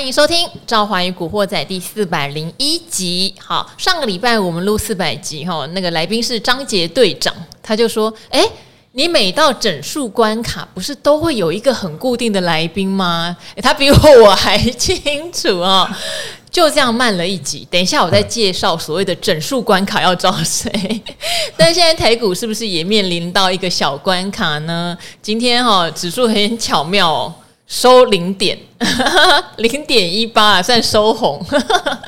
欢迎收听《赵华与古惑仔》第四百零一集。好，上个礼拜我们录四百集哈，那个来宾是张杰队长，他就说：“哎，你每到整数关卡，不是都会有一个很固定的来宾吗？”他比我我还清楚啊、哦，就这样慢了一集。等一下我再介绍所谓的整数关卡要找谁。但现在台股是不是也面临到一个小关卡呢？今天哈、指数很巧妙哦。收零点，零点一八算收红。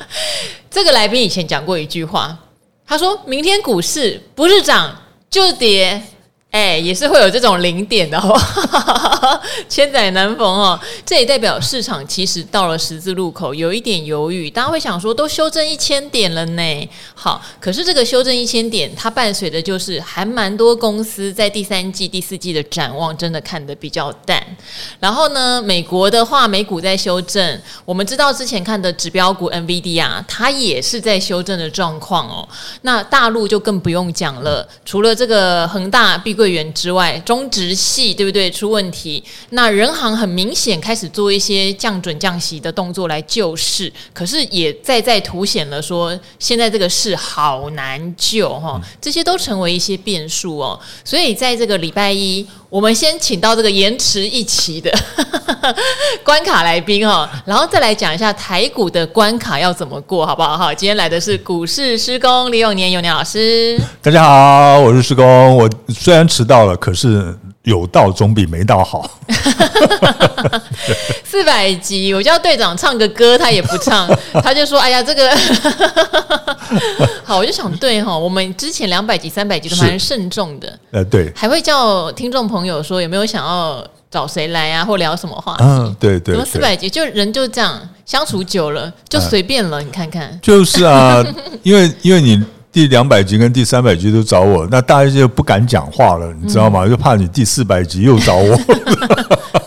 这个来宾以前讲过一句话，他说明天股市不是涨就是跌。哎，也是会有这种零点的，好 千载难逢哦。这也代表市场其实到了十字路口，有一点犹豫。大家会想说，都修正一千点了呢。好，可是这个修正一千点，它伴随的就是还蛮多公司在第三季、第四季的展望真的看得比较淡。然后呢，美国的话，美股在修正。我们知道之前看的指标股 NVIDIA，它也是在修正的状况哦。那大陆就更不用讲了，除了这个恒大、碧桂会员之外，中植系对不对？出问题，那人行很明显开始做一些降准降息的动作来救市，可是也再再凸显了说，现在这个市好难救哈，这些都成为一些变数哦。所以在这个礼拜一，我们先请到这个延迟一期的 关卡来宾哈，然后再来讲一下台股的关卡要怎么过，好不好？哈，今天来的是股市施工李永年永年老师，大家好，我是施工，我虽然。迟到了，可是有到总比没到好。四百集，我叫队长唱个歌，他也不唱，他就说：“哎呀，这个 好。”我就想，对哈，我们之前两百集、三百集都蛮慎重的。呃，对，还会叫听众朋友说有没有想要找谁来啊，或聊什么话题？嗯，对对。怎么四百集就人就这样相处久了就随便了？你看看，就是啊，因为因为你。第两百集跟第三百集都找我，那大家就不敢讲话了，你知道吗？就怕你第四百集又找我。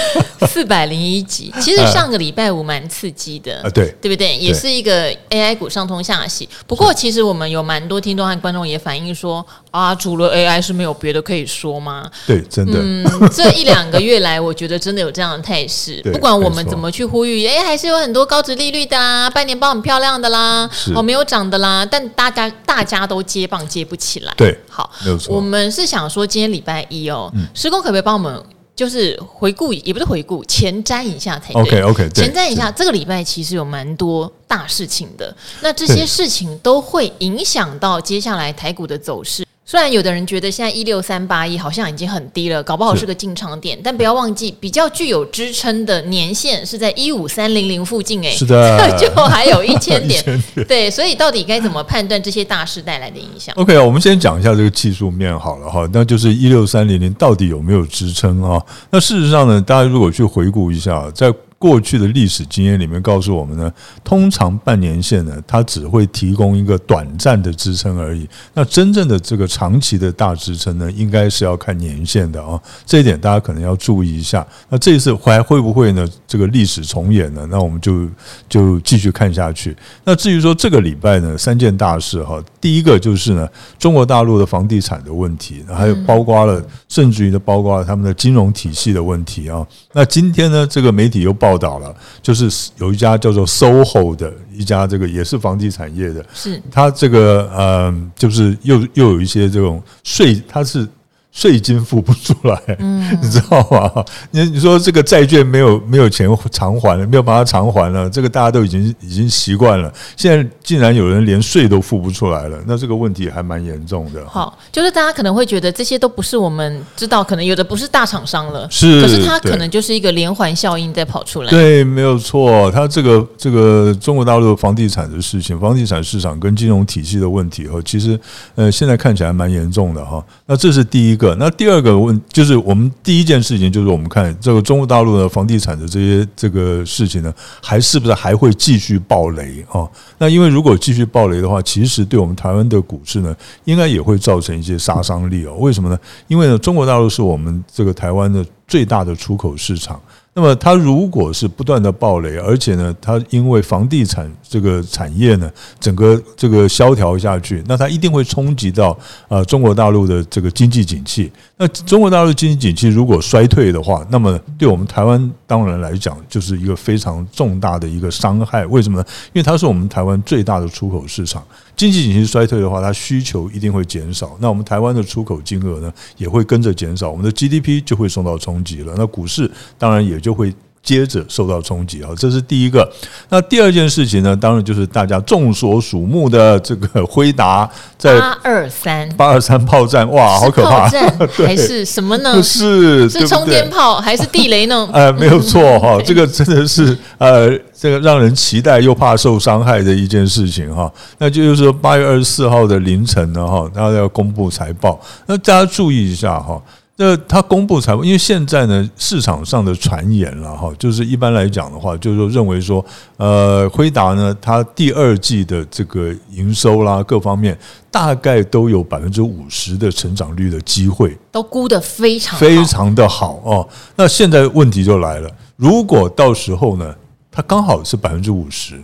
四百零一集，其实上个礼拜五蛮刺激的啊，对对不对？也是一个 AI 股上通下洗。不过，其实我们有蛮多听众和观众也反映说啊，除了 AI 是没有别的可以说吗？对，真的。嗯，这一两个月来，我觉得真的有这样的态势。不管我们怎么去呼吁，哎，还是有很多高值利率的啦，半年报很漂亮的啦，哦，没有涨的啦，但大家大家都接棒接不起来。对，好，没有错。我们是想说，今天礼拜一哦，施工可不可以帮我们？就是回顾，也不是回顾，前瞻一下才对。OK OK，前瞻一下，这个礼拜其实有蛮多大事情的。那这些事情都会影响到接下来台股的走势。虽然有的人觉得现在一六三八一好像已经很低了，搞不好是个进场点，但不要忘记，比较具有支撑的年限是在一五三零零附近，哎，是的，就还有一千点，点，对，所以到底该怎么判断这些大势带来的影响？OK，我们先讲一下这个技术面好了哈，那就是一六三零零到底有没有支撑啊？那事实上呢，大家如果去回顾一下，在过去的历史经验里面告诉我们呢，通常半年线呢，它只会提供一个短暂的支撑而已。那真正的这个长期的大支撑呢，应该是要看年线的啊。这一点大家可能要注意一下。那这一次还会不会呢？这个历史重演呢？那我们就就继续看下去。那至于说这个礼拜呢，三件大事哈，第一个就是呢，中国大陆的房地产的问题，还有包括了，甚至于呢，包括了他们的金融体系的问题啊。那今天呢，这个媒体又报。报道了，就是有一家叫做 SOHO 的一家，这个也是房地产业的，是它这个嗯，就是又又有一些这种税，它是。税金付不出来，嗯，你知道吗？你你说这个债券没有没有钱偿还了，没有把它偿还了，这个大家都已经已经习惯了。现在竟然有人连税都付不出来了，那这个问题还蛮严重的。好，就是大家可能会觉得这些都不是我们知道，可能有的不是大厂商了，是，可是它可能就是一个连环效应在跑出来。对，没有错，它这个这个中国大陆房地产的事情，房地产市场跟金融体系的问题，哈，其实呃现在看起来蛮严重的哈。那这是第一个。那第二个问就是，我们第一件事情就是，我们看这个中国大陆的房地产的这些这个事情呢，还是不是还会继续暴雷啊？那因为如果继续暴雷的话，其实对我们台湾的股市呢，应该也会造成一些杀伤力哦。为什么呢？因为呢，中国大陆是我们这个台湾的最大的出口市场。那么它如果是不断的暴雷，而且呢，它因为房地产这个产业呢，整个这个萧条下去，那它一定会冲击到呃中国大陆的这个经济景气。那中国大陆经济景气如果衰退的话，那么对我们台湾当然来讲，就是一个非常重大的一个伤害。为什么呢？因为它是我们台湾最大的出口市场。经济景气衰退的话，它需求一定会减少，那我们台湾的出口金额呢，也会跟着减少，我们的 GDP 就会受到冲击了。那股市当然也就会。接着受到冲击啊，这是第一个。那第二件事情呢，当然就是大家众所瞩目的这个辉达在八二三八二三炮战，哇，好可怕！还是什么呢？是是冲天炮还是地雷呢？呃，没有错哈，这个真的是呃，这个让人期待又怕受伤害的一件事情哈。那就是说，八月二十四号的凌晨呢，哈，他要公布财报，那大家注意一下哈。那他公布财报，因为现在呢，市场上的传言了哈，就是一般来讲的话，就是说认为说，呃，辉达呢，它第二季的这个营收啦，各方面大概都有百分之五十的成长率的机会，都估得非常非常的好哦。那现在问题就来了，如果到时候呢，它刚好是百分之五十，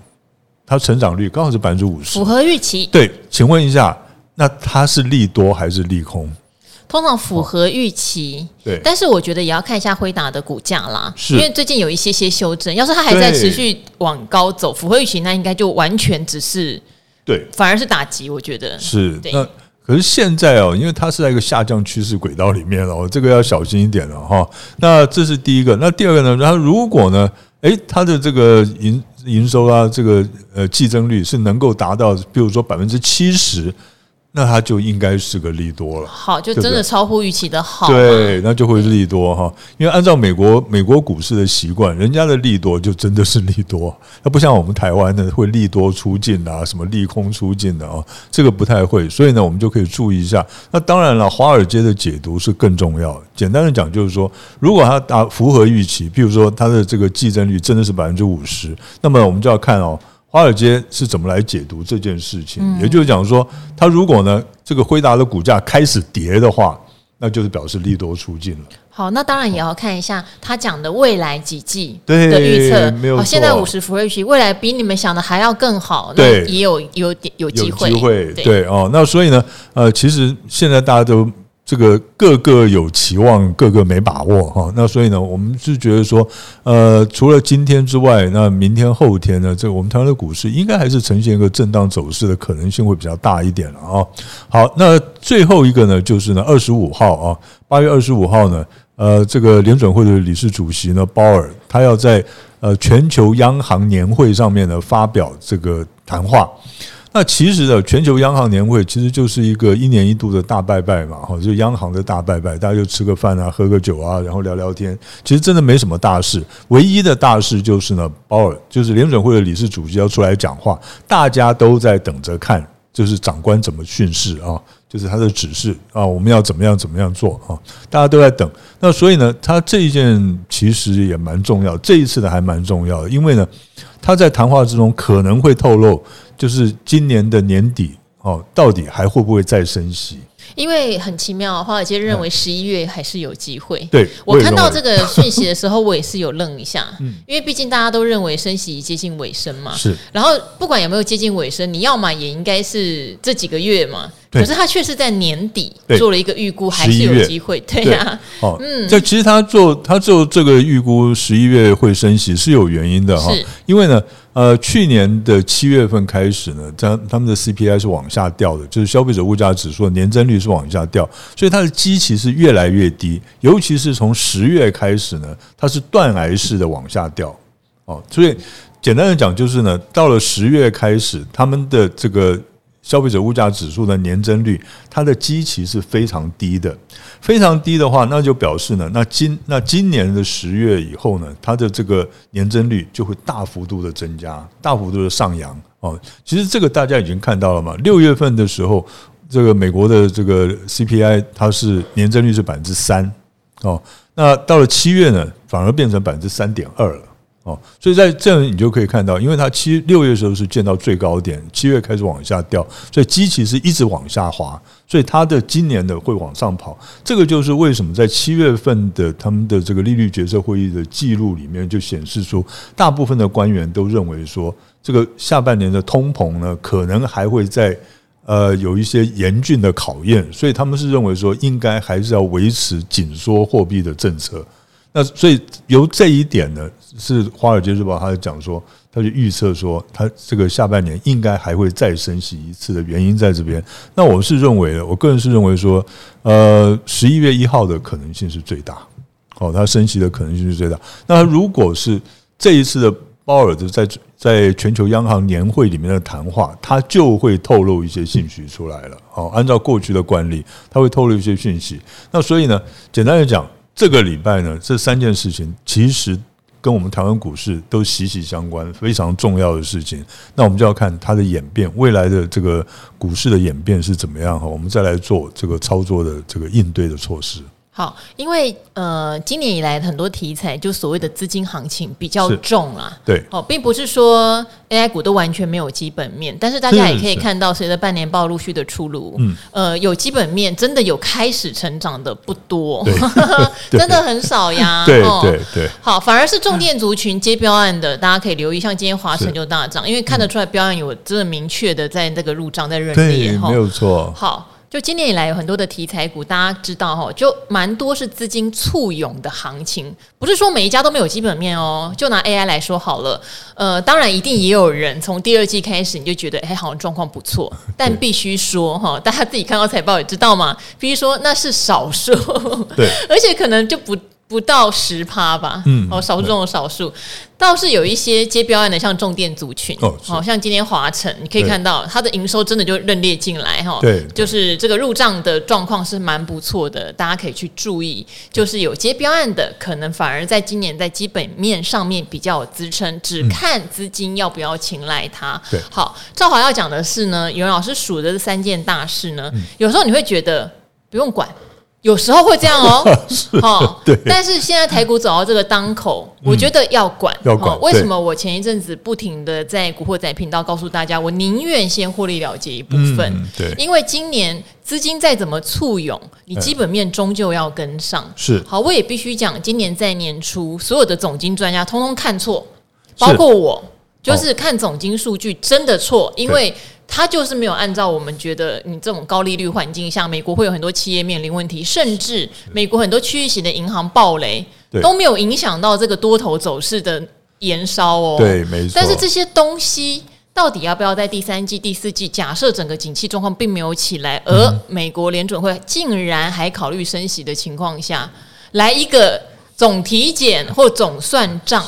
它成长率刚好是百分之五十，符合预期。对，请问一下，那它是利多还是利空？通常符合预期，对，但是我觉得也要看一下辉达的股价啦，是因为最近有一些些修正。要是它还在持续往高走，符合预期，那应该就完全只是对，反而是打击。我觉得是对。那可是现在哦，因为它是在一个下降趋势轨道里面哦，这个要小心一点了哈。那这是第一个，那第二个呢？然后如果呢，诶，它的这个营营收啊，这个呃季增率是能够达到，比如说百分之七十。那它就应该是个利多了，好，就真的超乎预期的好，对，那就会利多哈。因为按照美国美国股市的习惯，人家的利多就真的是利多，它不像我们台湾的会利多出尽啊，什么利空出尽的啊，这个不太会。所以呢，我们就可以注意一下。那当然了，华尔街的解读是更重要。简单的讲，就是说，如果它达符合预期，譬如说它的这个计增率真的是百分之五十，那么我们就要看哦。华尔街是怎么来解读这件事情？也就是讲说，它如果呢，这个辉达的股价开始跌的话，那就是表示利多出尽了。好，那当然也要看一下他讲的未来几季的预测。没有错，现在五十福瑞奇，未来比你们想的还要更好，对，也有有点有机会。机会对哦，那所以呢，呃，其实现在大家都。这个个个有期望，个个没把握哈。那所以呢，我们是觉得说，呃，除了今天之外，那明天、后天呢，这个我们台湾的股市应该还是呈现一个震荡走势的可能性会比较大一点了啊。好，那最后一个呢，就是呢，二十五号啊，八月二十五号呢，呃，这个联准会的理事主席呢，鲍尔，他要在呃全球央行年会上面呢发表这个谈话。那其实呢，全球央行年会其实就是一个一年一度的大拜拜嘛，哈，就央行的大拜拜，大家就吃个饭啊，喝个酒啊，然后聊聊天。其实真的没什么大事，唯一的大事就是呢，鲍尔就是联准会的理事主席要出来讲话，大家都在等着看，就是长官怎么训示啊，就是他的指示啊，我们要怎么样怎么样做啊，大家都在等。那所以呢，他这一件其实也蛮重要，这一次的还蛮重要的，因为呢，他在谈话之中可能会透露。就是今年的年底哦，到底还会不会再升息？因为很奇妙，华尔街认为十一月还是有机会。对，我看到这个讯息的时候，我也是有愣一下。嗯，因为毕竟大家都认为升息接近尾声嘛。是。然后不管有没有接近尾声，你要嘛也应该是这几个月嘛。可是他却是在年底做了一个预估，还是有机会。对呀。哦，嗯。这其实他做他做这个预估，十一月会升息是有原因的哈。是。因为呢。呃，去年的七月份开始呢，他他们的 CPI 是往下掉的，就是消费者物价指数的年增率是往下掉，所以它的基期是越来越低，尤其是从十月开始呢，它是断崖式的往下掉。哦，所以简单的讲就是呢，到了十月开始，他们的这个。消费者物价指数的年增率，它的基期是非常低的，非常低的话，那就表示呢，那今那今年的十月以后呢，它的这个年增率就会大幅度的增加，大幅度的上扬哦。其实这个大家已经看到了嘛，六月份的时候，这个美国的这个 CPI 它是年增率是百分之三哦，那到了七月呢，反而变成百分之三点二了哦，所以在这样你就可以看到，因为它七六月的时候是见到最高点，七月开始往下掉，所以基期是一直往下滑，所以它的今年的会往上跑。这个就是为什么在七月份的他们的这个利率决策会议的记录里面就显示出，大部分的官员都认为说，这个下半年的通膨呢，可能还会在呃有一些严峻的考验，所以他们是认为说，应该还是要维持紧缩货币的政策。那所以由这一点呢，是《华尔街日报》他就讲说，他就预测说，他这个下半年应该还会再升息一次的原因在这边。那我是认为的，我个人是认为说，呃，十一月一号的可能性是最大，哦，他升息的可能性是最大。那如果是这一次的鲍尔的在在全球央行年会里面的谈话，他就会透露一些信息出来了。哦，按照过去的惯例，他会透露一些讯息。那所以呢，简单来讲。这个礼拜呢，这三件事情其实跟我们台湾股市都息息相关，非常重要的事情。那我们就要看它的演变，未来的这个股市的演变是怎么样哈？我们再来做这个操作的这个应对的措施。好，因为呃，今年以来很多题材就所谓的资金行情比较重啊，对，哦，并不是说 AI 股都完全没有基本面，但是大家也可以看到，随着半年报陆续的出炉，嗯，呃，有基本面真的有开始成长的不多，真的很少呀，对对对。好，反而是重电族群接标案的，大家可以留意，像今天华晨就大涨，因为看得出来标案有真的明确的在那个入账在认列，没有错。好。就今年以来有很多的题材股，大家知道哈，就蛮多是资金簇拥的行情，不是说每一家都没有基本面哦。就拿 AI 来说好了，呃，当然一定也有人从第二季开始你就觉得，哎，好像状况不错，但必须说哈，大家自己看到财报也知道嘛，必须说那是少数，对，而且可能就不。不到十趴吧，嗯，哦，少数中的少数，倒是有一些接标案的，像重电族群，哦，好像今天华晨，你可以看到它的营收真的就认列进来哈，对，就是这个入账的状况是蛮不错的，大家可以去注意，就是有接标案的，可能反而在今年在基本面上面比较有支撑，只看资金要不要青睐它。对，好，赵华要讲的是呢，有人老师数的这三件大事呢，有时候你会觉得不用管。有时候会这样哦，好，对。但是现在台股走到这个当口，我觉得要管，要管。为什么我前一阵子不停的在古惑仔频道告诉大家，我宁愿先获利了结一部分，对，因为今年资金再怎么簇拥，你基本面终究要跟上。是，好，我也必须讲，今年在年初，所有的总经专家通通看错，包括我，就是看总经数据真的错，因为。它就是没有按照我们觉得，你这种高利率环境下，美国会有很多企业面临问题，甚至美国很多区域型的银行暴雷，都没有影响到这个多头走势的延烧哦。对，没错。但是这些东西到底要不要在第三季、第四季？假设整个景气状况并没有起来，而美国联准会竟然还考虑升息的情况下，来一个。总体检或总算账，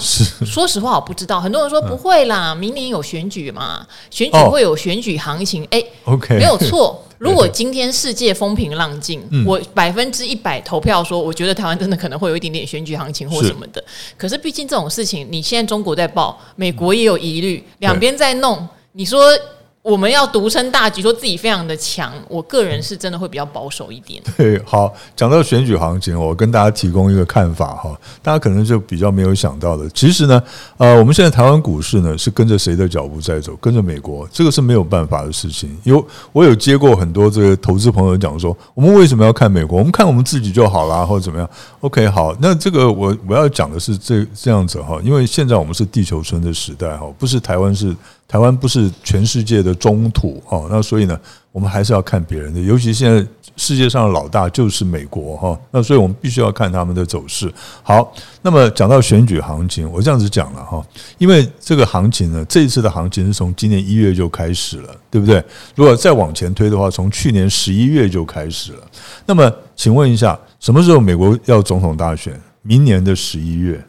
说实话我不知道。很多人说不会啦，明年有选举嘛，选举会有选举行情。哎，OK，没有错。如果今天世界风平浪静，我百分之一百投票说，我觉得台湾真的可能会有一点点选举行情或什么的。可是毕竟这种事情，你现在中国在报，美国也有疑虑，两边在弄，你说。我们要独撑大局，说自己非常的强。我个人是真的会比较保守一点。对，好，讲到选举行情，我跟大家提供一个看法哈，大家可能就比较没有想到的。其实呢，呃，我们现在台湾股市呢是跟着谁的脚步在走？跟着美国，这个是没有办法的事情。有我有接过很多这个投资朋友讲说，我们为什么要看美国？我们看我们自己就好啦，或者怎么样？OK，好，那这个我我要讲的是这这样子哈，因为现在我们是地球村的时代哈，不是台湾是。台湾不是全世界的中土哦，那所以呢，我们还是要看别人的，尤其现在世界上的老大就是美国哈，那所以我们必须要看他们的走势。好，那么讲到选举行情，我这样子讲了哈，因为这个行情呢，这一次的行情是从今年一月就开始了，对不对？如果再往前推的话，从去年十一月就开始了。那么，请问一下，什么时候美国要总统大选？明年的十一月，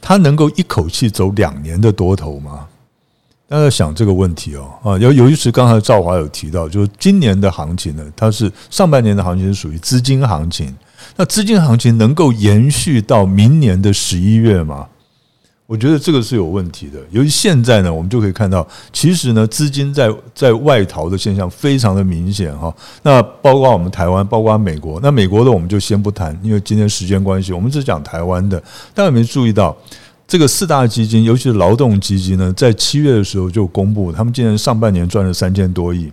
他能够一口气走两年的多头吗？大家想这个问题哦啊，有有一次刚才赵华有提到，就是今年的行情呢，它是上半年的行情是属于资金行情，那资金行情能够延续到明年的十一月吗？我觉得这个是有问题的。由于现在呢，我们就可以看到，其实呢，资金在在外逃的现象非常的明显哈。那包括我们台湾，包括美国，那美国的我们就先不谈，因为今天时间关系，我们只讲台湾的。大家有没有注意到？这个四大基金，尤其是劳动基金呢，在七月的时候就公布，他们今年上半年赚了三千多亿。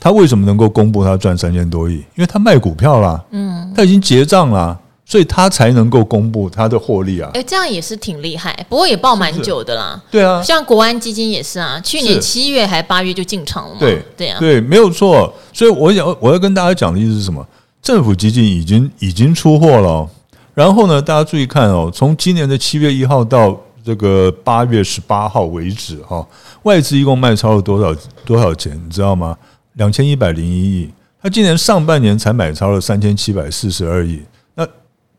他为什么能够公布他赚三千多亿？因为他卖股票啦，嗯，他已经结账啦，所以他才能够公布他的获利啊。哎，这样也是挺厉害，不过也报蛮久的啦。对啊，像国安基金也是啊，去年七月还八月就进场了嘛。对对啊，对，没有错。所以我想我要跟大家讲的意思是什么？政府基金已经已经出货了，哦，然后呢，大家注意看哦，从今年的七月一号到这个八月十八号为止，哈，外资一共卖超了多少多少钱？你知道吗？两千一百零一亿，他今年上半年才买超了三千七百四十二亿，那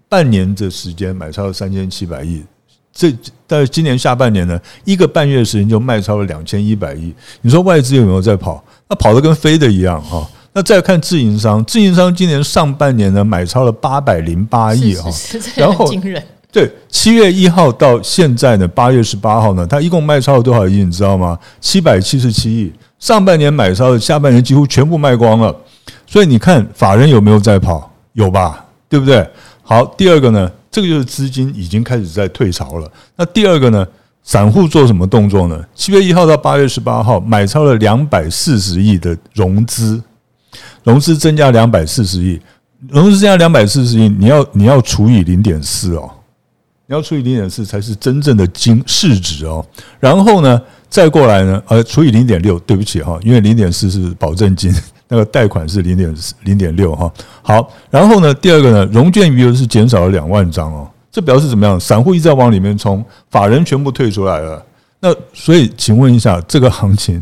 半年的时间买超了三千七百亿，这但是今年下半年呢，一个半月时间就卖超了两千一百亿。你说外资有没有在跑？那跑得跟飞的一样哈。那再看自营商，自营商今年上半年呢买超了八百零八亿哈，然后对七月一号到现在呢，八月十八号呢，它一共卖超了多少亿？你知道吗？七百七十七亿。上半年买超的，下半年几乎全部卖光了，所以你看法人有没有在跑？有吧，对不对？好，第二个呢，这个就是资金已经开始在退潮了。那第二个呢，散户做什么动作呢？七月一号到八月十八号买超了两百四十亿的融资，融资增加两百四十亿，融资增加两百四十亿，你要你要除以零点四哦，你要除以零点四才是真正的金市值哦。然后呢？再过来呢？呃，除以零点六，对不起哈，因为零点四是保证金，那个贷款是零点零点六哈。好，然后呢，第二个呢，融券余额是减少了两万张哦，这表示怎么样？散户一直在往里面冲，法人全部退出来了。那所以，请问一下，这个行情，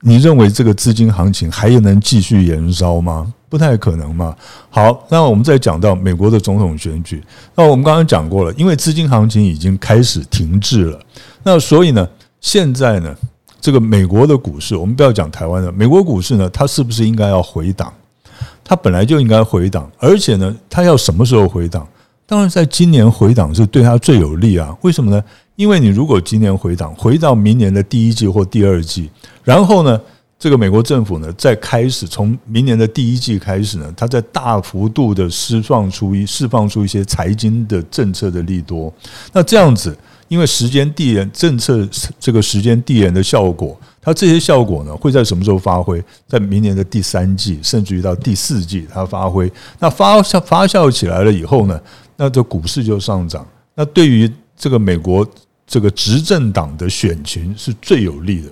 你认为这个资金行情还能继续延烧吗？不太可能嘛。好，那我们再讲到美国的总统选举，那我们刚刚讲过了，因为资金行情已经开始停滞了，那所以呢？现在呢，这个美国的股市，我们不要讲台湾的美国股市呢，它是不是应该要回档？它本来就应该回档，而且呢，它要什么时候回档？当然，在今年回档是对它最有利啊。为什么呢？因为你如果今年回档，回到明年的第一季或第二季，然后呢，这个美国政府呢，再开始从明年的第一季开始呢，它在大幅度的释放出一释放出一些财经的政策的利多，那这样子。因为时间递延政策这个时间递延的效果，它这些效果呢会在什么时候发挥？在明年的第三季，甚至于到第四季，它发挥。那发酵发酵起来了以后呢，那这股市就上涨。那对于这个美国这个执政党的选情是最有利的。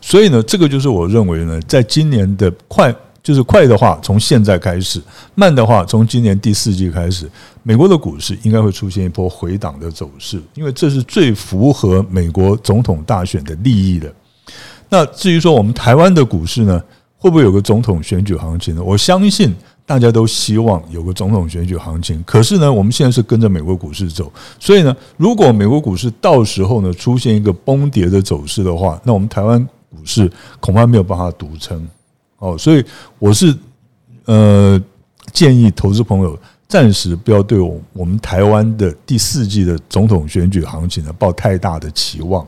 所以呢，这个就是我认为呢，在今年的快。就是快的话，从现在开始；慢的话，从今年第四季开始，美国的股市应该会出现一波回档的走势，因为这是最符合美国总统大选的利益的。那至于说我们台湾的股市呢，会不会有个总统选举行情呢？我相信大家都希望有个总统选举行情。可是呢，我们现在是跟着美国股市走，所以呢，如果美国股市到时候呢出现一个崩跌的走势的话，那我们台湾股市恐怕没有办法独撑。哦，所以我是呃建议投资朋友暂时不要对我我们台湾的第四季的总统选举行情呢抱太大的期望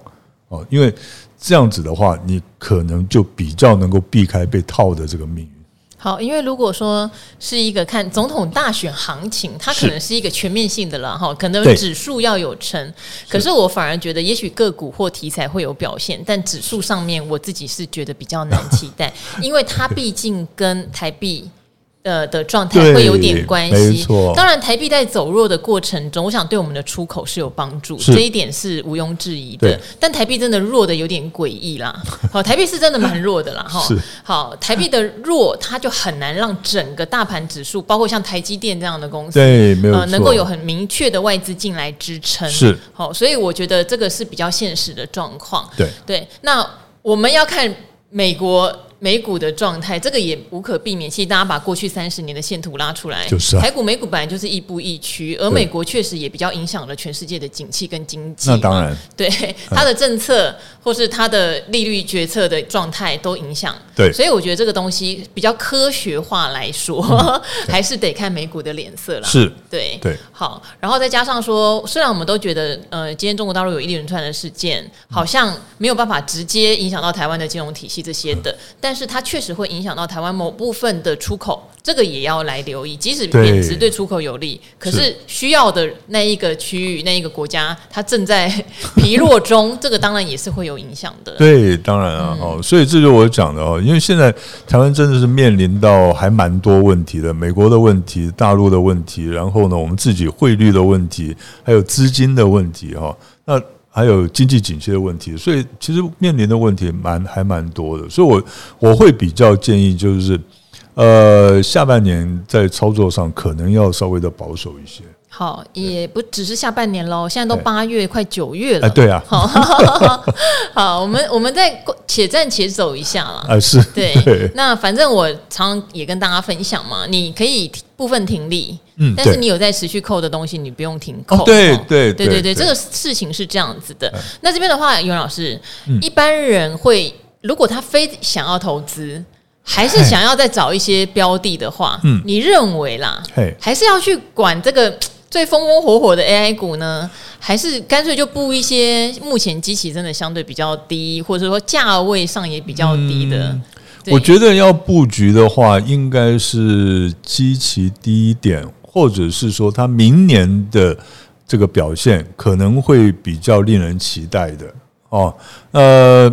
哦，因为这样子的话，你可能就比较能够避开被套的这个命运。好，因为如果说是一个看总统大选行情，它可能是一个全面性的了哈，可能指数要有成。可是我反而觉得，也许个股或题材会有表现，但指数上面我自己是觉得比较难期待，因为它毕竟跟台币。的的状态会有点关系，当然台币在走弱的过程中，我想对我们的出口是有帮助，这一点是毋庸置疑的。但台币真的弱的有点诡异啦，好，台币是真的蛮弱的啦，哈。好，台币的弱，它就很难让整个大盘指数，包括像台积电这样的公司，对，没有错，能够有很明确的外资进来支撑。是，好，所以我觉得这个是比较现实的状况。对，对，那我们要看美国。美股的状态，这个也无可避免。其实大家把过去三十年的线图拉出来，就是啊，台股、美股本来就是亦步亦趋，而美国确实也比较影响了全世界的景气跟经济。那当然，对 它的政策或是它的利率决策的状态都影响。对，所以我觉得这个东西比较科学化来说，还是得看美股的脸色了。是，对，对。好，然后再加上说，虽然我们都觉得，呃，今天中国大陆有一连串的事件，好像没有办法直接影响到台湾的金融体系这些的，但是它确实会。影响到台湾某部分的出口，这个也要来留意。即使贬值对出口有利，可是需要的那一个区域、那一个国家，它正在疲弱中，这个当然也是会有影响的。对，当然啊，哦、嗯，所以这就是我讲的哦，因为现在台湾真的是面临到还蛮多问题的，美国的问题、大陆的问题，然后呢，我们自己汇率的问题，还有资金的问题哈，那。还有经济景气的问题，所以其实面临的问题蛮还蛮多的，所以我我会比较建议就是，呃，下半年在操作上可能要稍微的保守一些。好，也不只是下半年喽，现在都八月快九月了。哎，对啊。好，好，我们我们再且战且走一下啦。啊，是对。那反正我常也跟大家分享嘛，你可以部分停利，嗯，但是你有在持续扣的东西，你不用停扣。对对对对对，这个事情是这样子的。那这边的话，尤老师，一般人会如果他非想要投资，还是想要再找一些标的的话，嗯，你认为啦，还是要去管这个？最风风火火的 AI 股呢，还是干脆就布一些目前基期真的相对比较低，或者说价位上也比较低的。嗯、我觉得要布局的话，应该是基期低一点，或者是说它明年的这个表现可能会比较令人期待的哦。呃，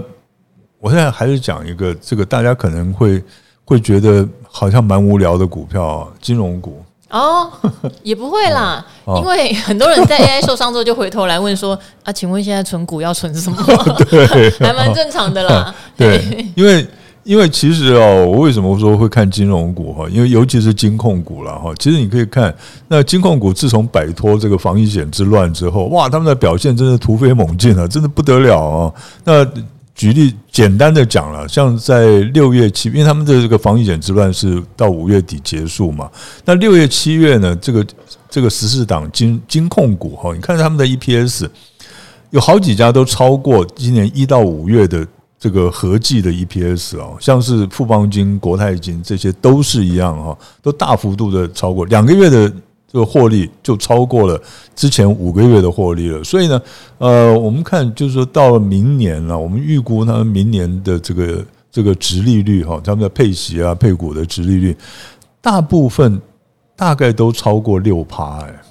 我现在还是讲一个这个大家可能会会觉得好像蛮无聊的股票啊，金融股。哦，也不会啦，因为很多人在 AI 受伤之后就回头来问说啊，请问现在存股要存什么？对，还蛮正常的啦。对，因为因为其实哦，我为什么说会看金融股哈？因为尤其是金控股了哈。其实你可以看那金控股自从摆脱这个防疫险之乱之后，哇，他们的表现真的突飞猛进啊，真的不得了啊。那举例简单的讲了，像在六月七，因为他们的这个防疫险之乱是到五月底结束嘛，那六月七月呢，这个这个十四档金金控股哈，你看他们的 EPS 有好几家都超过今年一到五月的这个合计的 EPS 哦，像是富邦金、国泰金这些都是一样哈，都大幅度的超过两个月的。这个获利就超过了之前五个月的获利了，所以呢，呃，我们看就是说到了明年了，我们预估他们明年的这个这个殖利率哈，他们的配息啊、配股的殖利率，大部分大概都超过六趴哎，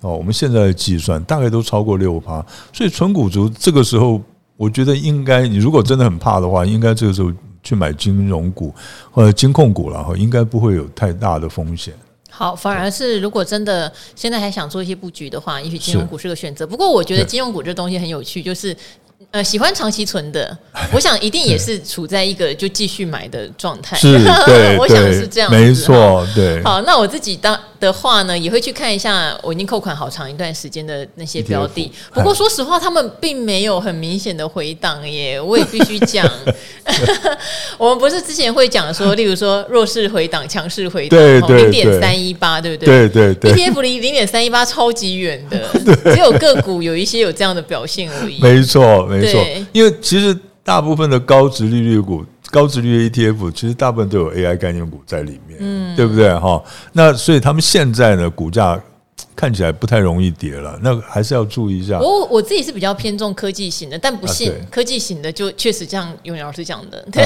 哦，我们现在的计算大概都超过六趴，所以存股族这个时候，我觉得应该你如果真的很怕的话，应该这个时候去买金融股或者金控股了哈，应该不会有太大的风险。好，反而是如果真的现在还想做一些布局的话，也许金融股是个选择。不过我觉得金融股这东西很有趣，就是。呃，喜欢长期存的，我想一定也是处在一个就继续买的状态。是，对，我想是这样，没错，对。好，那我自己当的话呢，也会去看一下我已经扣款好长一段时间的那些标的。不过说实话，他们并没有很明显的回档耶，我也必须讲。我们不是之前会讲说，例如说弱势回档、强势回档，零点三一八，对不对？对对对。ETF 离零点三一八超级远的，只有个股有一些有这样的表现而已。没错。没错，因为其实大部分的高值利率股、高值利率 ETF，其实大部分都有 AI 概念股在里面，嗯，对不对？哈，那所以他们现在呢，股价 看起来不太容易跌了，那还是要注意一下。我我自己是比较偏重科技型的，但不信科技型的就确实像永年老师讲的，对，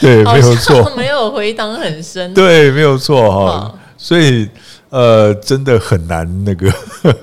对，没有错，没有回档很深，对，没有错哈，所以。呃，真的很难那个，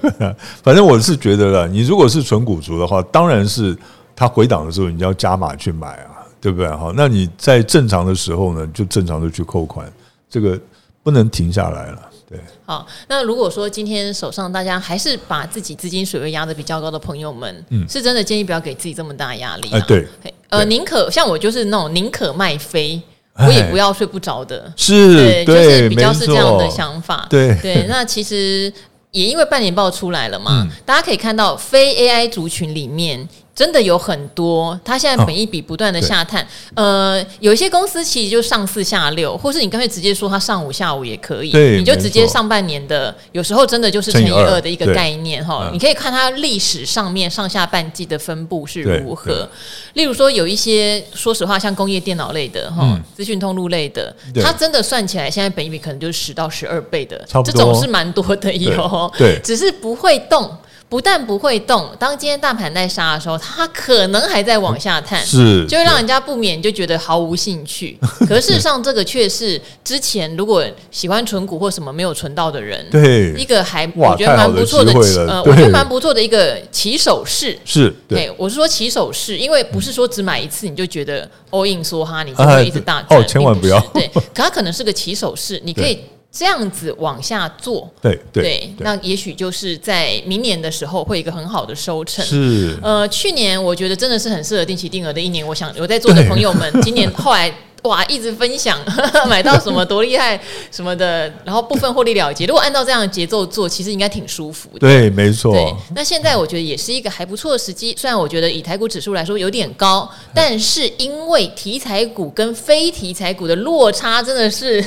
反正我是觉得了，你如果是纯股族的话，当然是它回档的时候，你要加码去买啊，对不对？哈，那你在正常的时候呢，就正常的去扣款，这个不能停下来了。对，好，那如果说今天手上大家还是把自己资金水位压的比较高的朋友们，嗯，是真的建议不要给自己这么大压力。哎，对，呃，宁可像我就是那种宁可卖飞。我也不要睡不着的，是，对，就是比较是这样的想法。对对，那其实也因为半年报出来了嘛，大家可以看到非 AI 族群里面。真的有很多，它现在本一笔不断的下探，哦，呃，有一些公司其实就上四下六，或是你干脆直接说它上五下五也可以，你就直接上半年的，有时候真的就是乘以二的一个概念哈，你可以看它历史上面上下半季的分布是如何。例如说有一些，说实话，像工业电脑类的哈，资讯通路类的，它真的算起来，现在本一比可能就是十到十二倍的，这种是蛮多的有，对，只是不会动。不但不会动，当今天大盘在杀的时候，它可能还在往下探，是就会让人家不免就觉得毫无兴趣。可事实上，这个却是之前如果喜欢存股或什么没有存到的人，对一个还我觉得蛮不错的，的呃，我觉得蛮不错的一个起手式。是对，我是说起手式，因为不是说只买一次你就觉得 all in 梭哈，你就会一直大赚。哦，千万不要。对，可它可能是个起手式，你可以。这样子往下做，对对，对，那也许就是在明年的时候会有一个很好的收成。是，呃，去年我觉得真的是很适合定期定额的一年。我想有在座的朋友们，今年后来。哇，一直分享 买到什么多厉害 什么的，然后部分获利了结。如果按照这样的节奏做，其实应该挺舒服的。对，没错。对，那现在我觉得也是一个还不错的时机。虽然我觉得以台股指数来说有点高，但是因为题材股跟非题材股的落差真的是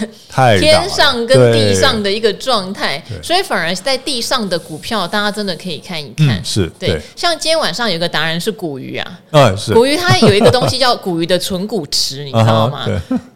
天上跟地上的一个状态，所以反而在地上的股票，大家真的可以看一看。嗯、是对，对。像今天晚上有个达人是古鱼啊，嗯是古鱼，它有一个东西 叫古鱼的存股池，你知道吗？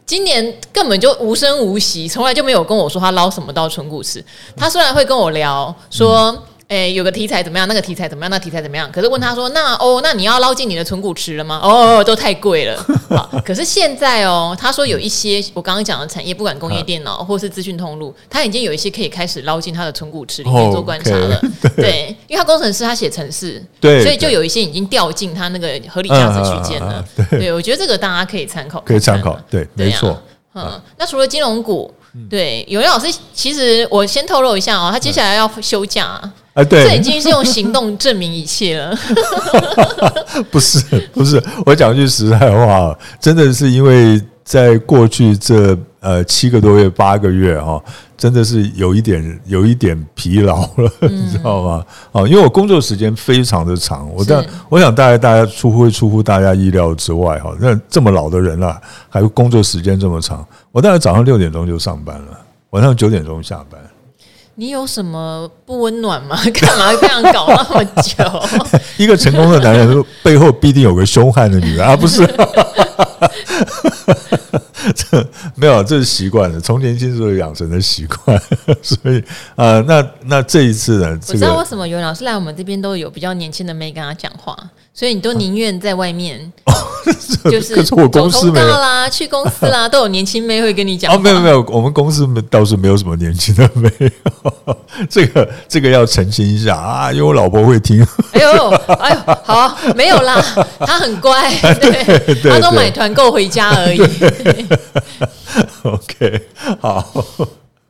今年根本就无声无息，从来就没有跟我说他捞什么到存股池。他虽然会跟我聊说。哎、欸，有个题材怎么样？那个题材怎么样？那个、题材怎么样？可是问他说：“那哦，那你要捞进你的存股池了吗？”哦，都太贵了。好，可是现在哦，他说有一些我刚刚讲的产业，不管工业电脑或是资讯通路，他已经有一些可以开始捞进他的存股池里面做观察了。对，对，因为他工程师他写程式，对，所以就有一些已经掉进他那个合理价值区间了。对，对，我觉得这个大家可以参考，可以参考。对，没错。嗯，那除了金融股，对，有位老师，其实我先透露一下哦，他接下来要休假。啊，对，这已经是用行动证明一切了。不是，不是，我讲句实在话，真的是因为在过去这呃七个多月、八个月哈，真的是有一点有一点疲劳了，嗯、你知道吗？啊，因为我工作时间非常的长，我但我想大概大家出乎出乎大家意料之外哈。那这么老的人了，还工作时间这么长，我大概早上六点钟就上班了，晚上九点钟下班。你有什么不温暖吗？干嘛这样搞那么久？一个成功的男人背后必定有个凶悍的女人啊！不是，这没有，这是习惯了，从年轻时候养成的习惯。所以啊、呃，那那这一次呢？我知道为什么有老师来我们这边都有比较年轻的妹跟他讲话，所以你都宁愿在外面。就是走通告啦，去公司啦，都有年轻妹会跟你讲。哦，没有没有，我们公司倒是没有什么年轻的妹。这个这个要澄清一下啊，因为我老婆会听。哎呦哎呦，好，没有啦，她很乖，对，对对她都买 团购回家而已。OK，好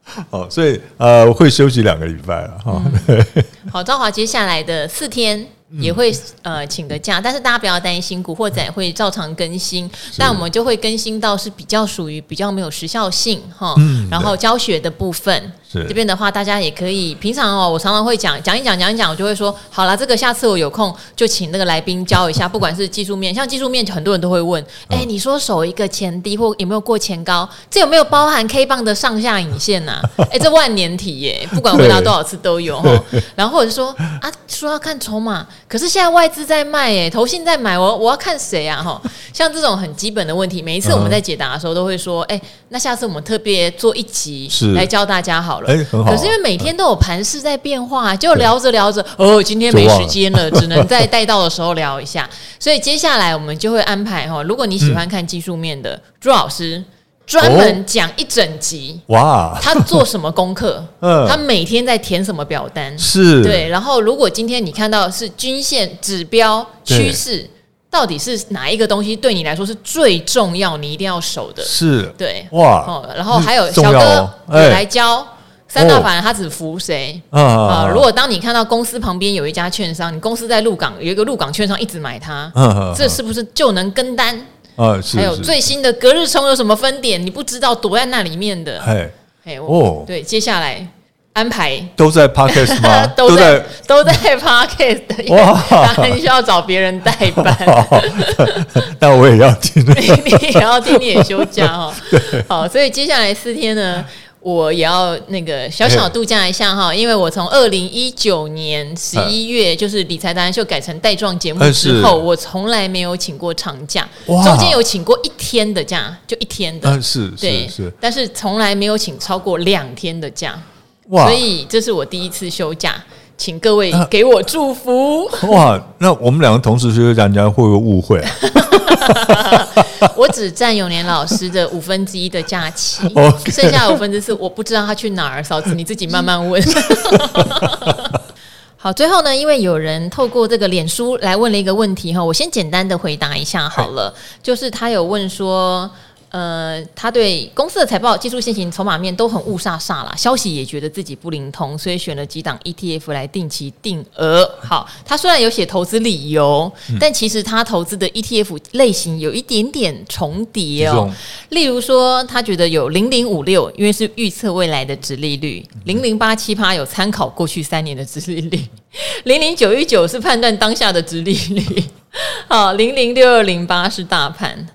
好，所以呃，会休息两个礼拜了哈。嗯、好，昭华接下来的四天。也会呃请个假，但是大家不要担心，古惑仔会照常更新，但我们就会更新到是比较属于比较没有时效性哈，然后教学的部分。这边的话，大家也可以平常哦，我常常会讲讲一讲讲一讲，我就会说好了，这个下次我有空就请那个来宾教一下，不管是技术面，像技术面很多人都会问，哎，你说守一个前低或有没有过前高，这有没有包含 K 棒的上下影线呐？哎，这万年题耶，不管回答多少次都有哈。然后或者是说啊，说要看筹码，可是现在外资在卖，哎，投信在买，我我要看谁啊？哈，像这种很基本的问题，每一次我们在解答的时候都会说，哎，那下次我们特别做一集来教大家好了。哎，很好。可是因为每天都有盘势在变化，就聊着聊着，哦，今天没时间了，只能在带到的时候聊一下。所以接下来我们就会安排哈，如果你喜欢看技术面的朱老师，专门讲一整集。哇，他做什么功课？嗯，他每天在填什么表单？是对。然后如果今天你看到是均线、指标、趋势，到底是哪一个东西对你来说是最重要？你一定要守的。是对。哇，然后还有小哥也来教。三大法人他只服谁啊？如果当你看到公司旁边有一家券商，你公司在鹿港有一个鹿港券商一直买它，这是不是就能跟单？啊，还有最新的隔日冲有什么分点？你不知道躲在那里面的。哎，哦，对，接下来安排都在 Podcast 吗？都在都在 Podcast。哇，很需要找别人代班。但我也要听，你也要听，你也休假哦。好，所以接下来四天呢？我也要那个小小度假一下哈，因为我从二零一九年十一月就是理财达人秀改成带状节目之后，我从来没有请过长假，中间有请过一天的假，就一天的，是，对，是，但是从来没有请超过两天的假，哇，所以这是我第一次休假。请各位给我祝福。哇，那我们两个同时说，人家会不会误会啊？我只占永年老师的五分之一的假期.剩下五分之四我不知道他去哪儿。嫂子你自己慢慢问。好，最后呢，因为有人透过这个脸书来问了一个问题哈，我先简单的回答一下好了，就是他有问说。呃，他对公司的财报、技术线型、筹码面都很雾煞煞啦，消息也觉得自己不灵通，所以选了几档 ETF 来定期定额。好，他虽然有写投资理由，嗯、但其实他投资的 ETF 类型有一点点重叠哦。例如说，他觉得有零零五六，因为是预测未来的殖利率；零零八七八有参考过去三年的殖利率；零零九一九是判断当下的殖利率。好，零零六二零八是大盘。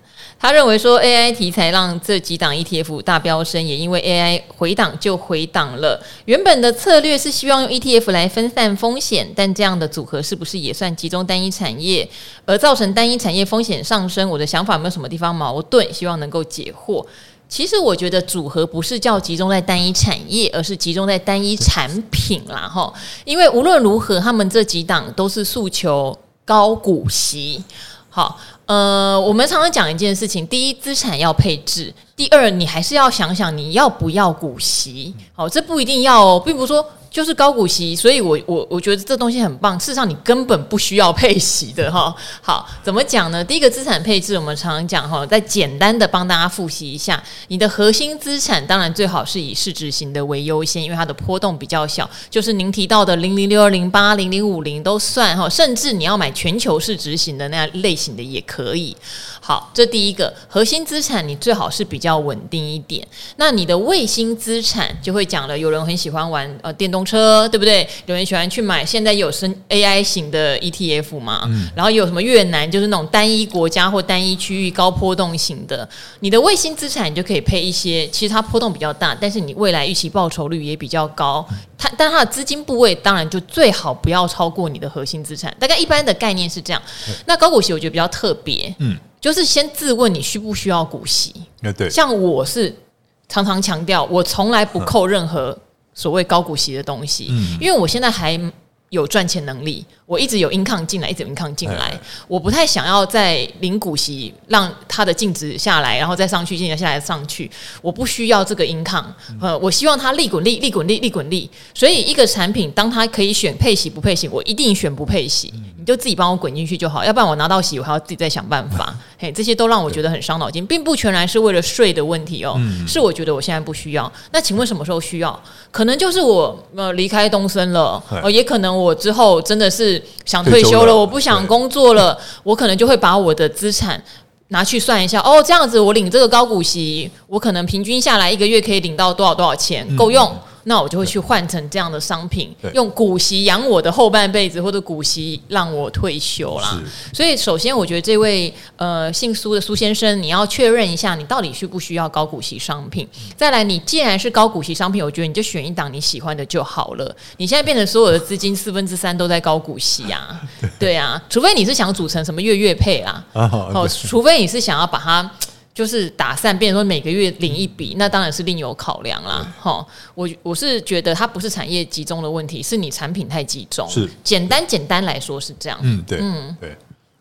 他认为说 AI 题材让这几档 ETF 大飙升，也因为 AI 回档就回档了。原本的策略是希望用 ETF 来分散风险，但这样的组合是不是也算集中单一产业，而造成单一产业风险上升？我的想法没有什么地方矛盾？希望能够解惑。其实我觉得组合不是叫集中在单一产业，而是集中在单一产品啦。哈，因为无论如何，他们这几档都是诉求高股息。好。呃，我们常常讲一件事情：第一，资产要配置；第二，你还是要想想你要不要股息。好，这不一定要，并不是说。就是高股息，所以我我我觉得这东西很棒。事实上，你根本不需要配息的哈。好，怎么讲呢？第一个资产配置，我们常常讲哈，再简单的帮大家复习一下。你的核心资产当然最好是以市值型的为优先，因为它的波动比较小。就是您提到的零零六二零八零零五零都算哈，甚至你要买全球市值型的那样类型的也可以。好，这第一个核心资产，你最好是比较稳定一点。那你的卫星资产就会讲了，有人很喜欢玩呃电动车，对不对？有人喜欢去买现在有生 AI 型的 ETF 嘛，嗯、然后有什么越南，就是那种单一国家或单一区域高波动型的。你的卫星资产你就可以配一些，其实它波动比较大，但是你未来预期报酬率也比较高。它但它的资金部位当然就最好不要超过你的核心资产。大概一般的概念是这样。嗯、那高股息我觉得比较特别，嗯。就是先自问你需不需要股息？对，像我是常常强调，我从来不扣任何所谓高股息的东西，嗯，因为我现在还有赚钱能力。我一直有 income 进来，一直有 income 进来，我不太想要在零股息让它的净值下来，然后再上去，进来下来上去，我不需要这个 income，呃，我希望它利滚利，利滚利，利滚利。所以一个产品，当它可以选配息不配息，我一定选不配息，你就自己帮我滚进去就好，要不然我拿到息，我还要自己再想办法。嘿，这些都让我觉得很伤脑筋，并不全然是为了税的问题哦，是我觉得我现在不需要。那请问什么时候需要？可能就是我呃离开东森了，哦，也可能我之后真的是。想退休了，我不想工作了，我可能就会把我的资产拿去算一下。哦，这样子我领这个高股息，我可能平均下来一个月可以领到多少多少钱，够用。那我就会去换成这样的商品，用股息养我的后半辈子，或者股息让我退休啦。所以，首先我觉得这位呃姓苏的苏先生，你要确认一下，你到底需不需要高股息商品。再来，你既然是高股息商品，我觉得你就选一档你喜欢的就好了。你现在变成所有的资金四分之三都在高股息啊，对啊，除非你是想组成什么月月配啦，哦，除非你是想要把它。就是打散，变成说每个月领一笔，那当然是另有考量啦。哈，我我是觉得它不是产业集中的问题，是你产品太集中。是简单简单来说是这样。嗯，对，嗯对。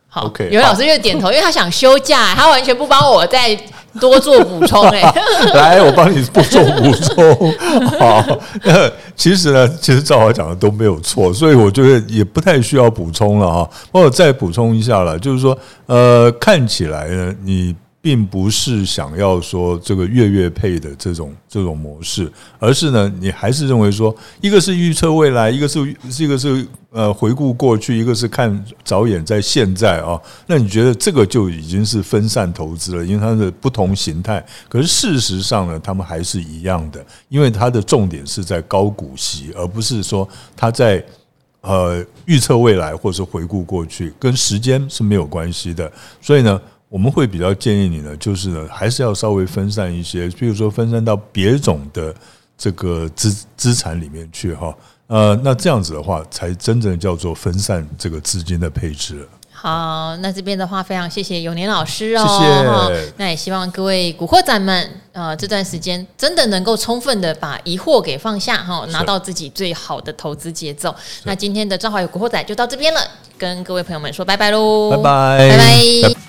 好，OK，有位老师又点头，因为他想休假，他完全不帮我再多做补充。哎，来，我帮你多做补充。好，那其实呢，其实赵华讲的都没有错，所以我觉得也不太需要补充了哈。帮我再补充一下了，就是说，呃，看起来呢，你。并不是想要说这个月月配的这种这种模式，而是呢，你还是认为说，一个是预测未来，一个是一个是呃回顾过去，一个是看着眼在现在啊。那你觉得这个就已经是分散投资了，因为它的不同形态。可是事实上呢，他们还是一样的，因为它的重点是在高股息，而不是说它在呃预测未来或是回顾过去，跟时间是没有关系的。所以呢。我们会比较建议你呢，就是呢，还是要稍微分散一些，比如说分散到别种的这个资资产里面去哈。呃，那这样子的话，才真正叫做分散这个资金的配置。好，那这边的话非常谢谢永年老师哦，谢谢。那也希望各位古惑仔们，呃，这段时间真的能够充分的把疑惑给放下哈，拿到自己最好的投资节奏。那今天的赵华与古惑仔就到这边了，跟各位朋友们说拜拜喽，拜拜，拜拜。